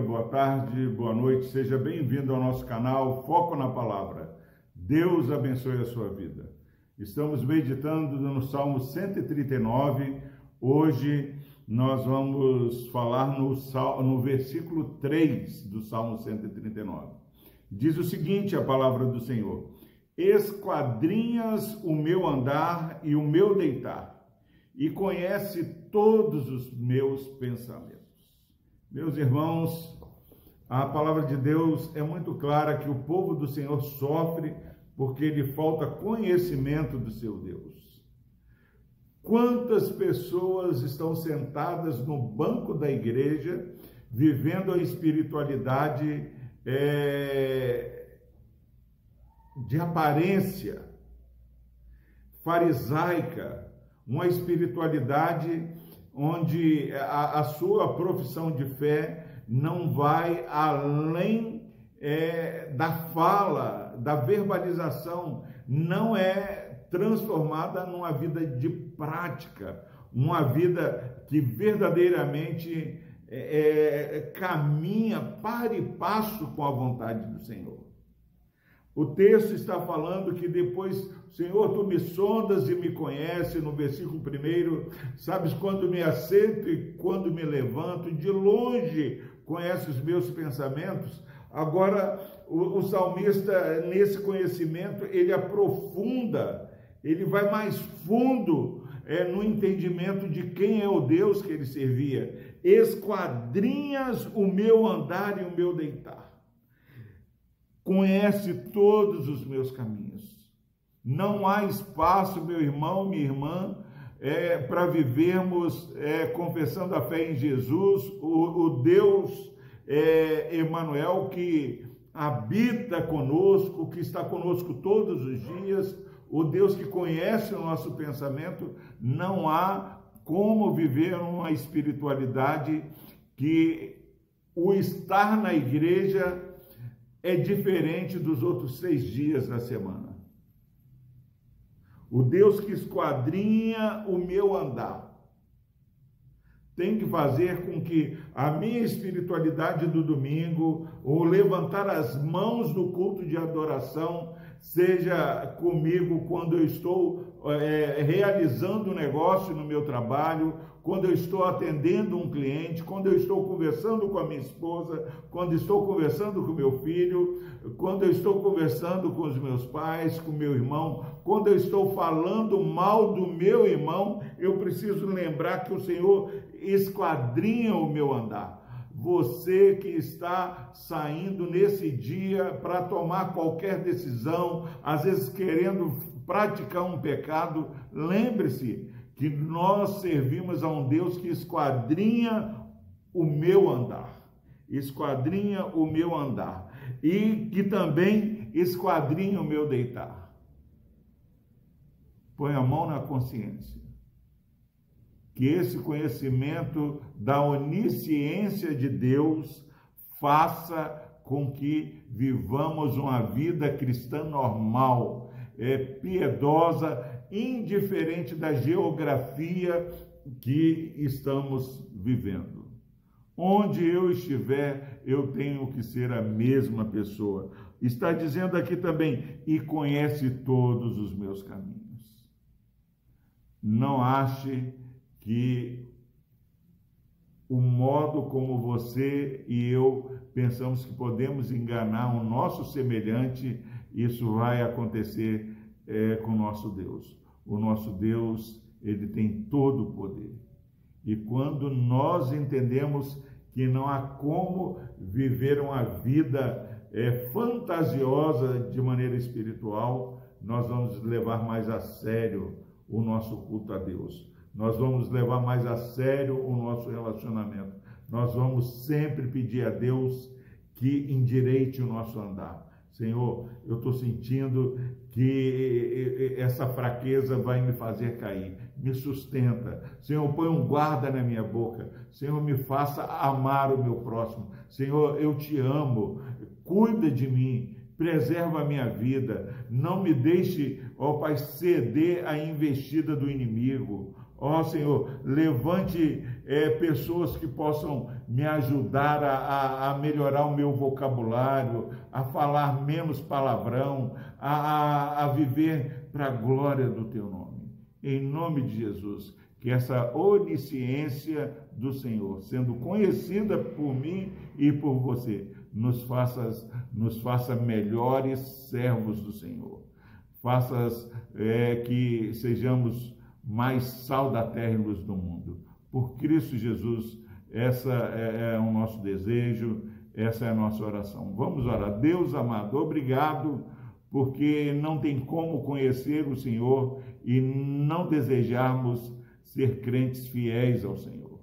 boa tarde, boa noite, seja bem-vindo ao nosso canal Foco na Palavra. Deus abençoe a sua vida. Estamos meditando no Salmo 139. Hoje nós vamos falar no, no versículo 3 do Salmo 139. Diz o seguinte: a palavra do Senhor: Esquadrinhas o meu andar e o meu deitar, e conhece todos os meus pensamentos. Meus irmãos, a palavra de Deus é muito clara que o povo do Senhor sofre porque lhe falta conhecimento do seu Deus. Quantas pessoas estão sentadas no banco da igreja, vivendo a espiritualidade é, de aparência farisaica, uma espiritualidade onde a, a sua profissão de fé não vai além é, da fala, da verbalização, não é transformada numa vida de prática, uma vida que verdadeiramente é, é, caminha para e passo com a vontade do Senhor. O texto está falando que depois, Senhor, tu me sondas e me conheces, no versículo primeiro, sabes quando me assento e quando me levanto, de longe conhece os meus pensamentos. Agora, o, o salmista, nesse conhecimento, ele aprofunda, ele vai mais fundo é, no entendimento de quem é o Deus que ele servia. Esquadrinhas o meu andar e o meu deitar conhece todos os meus caminhos. Não há espaço, meu irmão, minha irmã, é, para vivermos é, confessando a fé em Jesus, o, o Deus é, Emanuel que habita conosco, que está conosco todos os dias, o Deus que conhece o nosso pensamento, não há como viver uma espiritualidade que o estar na igreja é diferente dos outros seis dias da semana. O Deus que esquadrinha o meu andar tem que fazer com que a minha espiritualidade do domingo, o levantar as mãos no culto de adoração, seja comigo quando eu estou é, realizando um negócio no meu trabalho, quando eu estou atendendo um cliente, quando eu estou conversando com a minha esposa, quando estou conversando com meu filho, quando eu estou conversando com os meus pais, com meu irmão, quando eu estou falando mal do meu irmão, eu preciso lembrar que o Senhor esquadrinha o meu andar. Você que está saindo nesse dia para tomar qualquer decisão, às vezes querendo praticar um pecado, lembre-se que nós servimos a um Deus que esquadrinha o meu andar, esquadrinha o meu andar e que também esquadrinha o meu deitar. Põe a mão na consciência. Que esse conhecimento da onisciência de Deus faça com que vivamos uma vida cristã normal, é, piedosa indiferente da geografia que estamos vivendo. Onde eu estiver, eu tenho que ser a mesma pessoa. Está dizendo aqui também, e conhece todos os meus caminhos. Não ache que o modo como você e eu pensamos que podemos enganar o nosso semelhante, isso vai acontecer é, com o nosso Deus o nosso Deus, ele tem todo o poder. E quando nós entendemos que não há como viver uma vida é, fantasiosa de maneira espiritual, nós vamos levar mais a sério o nosso culto a Deus. Nós vamos levar mais a sério o nosso relacionamento. Nós vamos sempre pedir a Deus que endireite o nosso andar. Senhor, eu estou sentindo que essa fraqueza vai me fazer cair. Me sustenta. Senhor, põe um guarda na minha boca. Senhor, me faça amar o meu próximo. Senhor, eu te amo. Cuida de mim. preserva a minha vida, não me deixe, ó Pai, ceder à investida do inimigo. Ó Senhor, levante é, pessoas que possam me ajudar a, a, a, melhorar o meu vocabulário, a falar menos palavrão, a, a, a viver para a glória do Teu nome. Em nome de Jesus, que essa onisciência do Senhor, sendo conhecida por mim e por você, nos faça, nos faça melhores servos do Senhor. Faças é, que sejamos mais sal da terra e luz do mundo. Por Cristo Jesus, essa é, é o nosso desejo, essa é a nossa oração. Vamos orar. Deus amado, obrigado, porque não tem como conhecer o Senhor e não desejarmos ser crentes fiéis ao Senhor.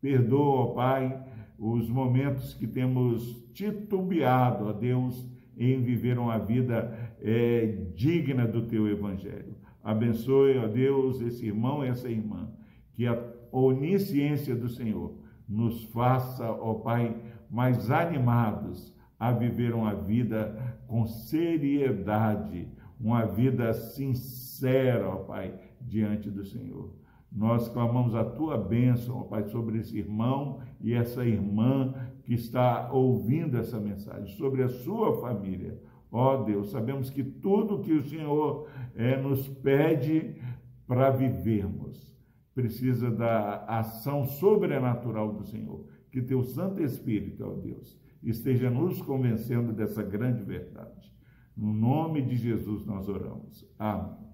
Perdoa, ó Pai, os momentos que temos titubeado, ó Deus, em viver uma vida é, digna do Teu Evangelho. Abençoe, ó Deus, esse irmão e essa irmã, que a onisciência do Senhor nos faça, ó Pai, mais animados a viver uma vida com seriedade, uma vida sincera, ó Pai, diante do Senhor. Nós clamamos a tua bênção, ó Pai, sobre esse irmão e essa irmã que está ouvindo essa mensagem, sobre a sua família. Ó Deus, sabemos que tudo que o Senhor é, nos pede para vivermos precisa da ação sobrenatural do Senhor. Que teu Santo Espírito, ó Deus, esteja nos convencendo dessa grande verdade. No nome de Jesus nós oramos. Amém.